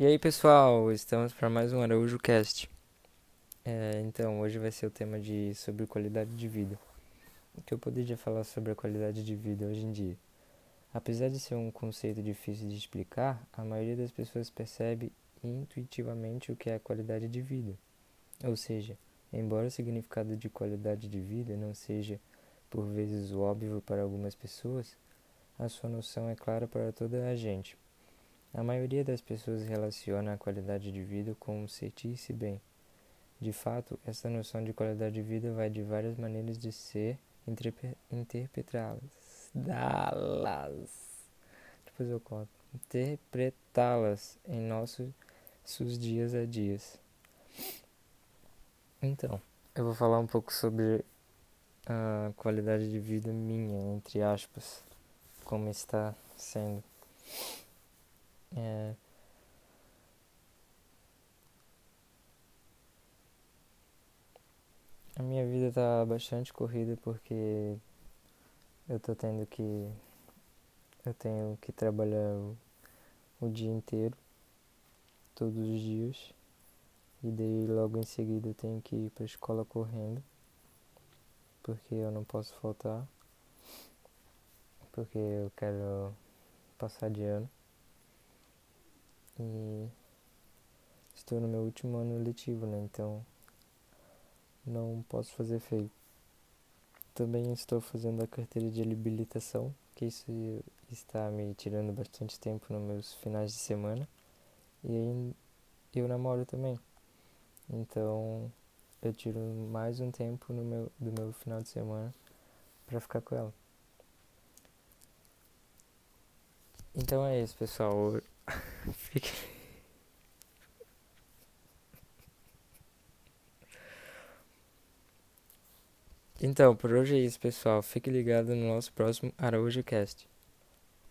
E aí pessoal, estamos para mais um Araújo Cast. É, então, hoje vai ser o tema de sobre qualidade de vida. O que eu poderia falar sobre a qualidade de vida hoje em dia? Apesar de ser um conceito difícil de explicar, a maioria das pessoas percebe intuitivamente o que é a qualidade de vida. Ou seja, embora o significado de qualidade de vida não seja por vezes óbvio para algumas pessoas, a sua noção é clara para toda a gente. A maioria das pessoas relaciona a qualidade de vida com sentir-se bem. De fato, essa noção de qualidade de vida vai de várias maneiras de ser interpretá-las. Dá-las. Depois eu conto. Interpretá-las em nossos dias a dias. Então, eu vou falar um pouco sobre a qualidade de vida minha, entre aspas, como está sendo. É... A minha vida tá bastante corrida porque eu tô tendo que. Eu tenho que trabalhar o, o dia inteiro, todos os dias. E daí logo em seguida eu tenho que ir pra escola correndo. Porque eu não posso faltar. Porque eu quero passar de ano. E estou no meu último ano letivo, né? Então não posso fazer feio. Também estou fazendo a carteira de habilitação, que isso está me tirando bastante tempo nos meus finais de semana. E aí eu namoro também. Então eu tiro mais um tempo no meu, do meu final de semana para ficar com ela. Então é isso, pessoal. Fique... Então, por hoje é isso, pessoal. Fique ligado no nosso próximo Araújo Cast.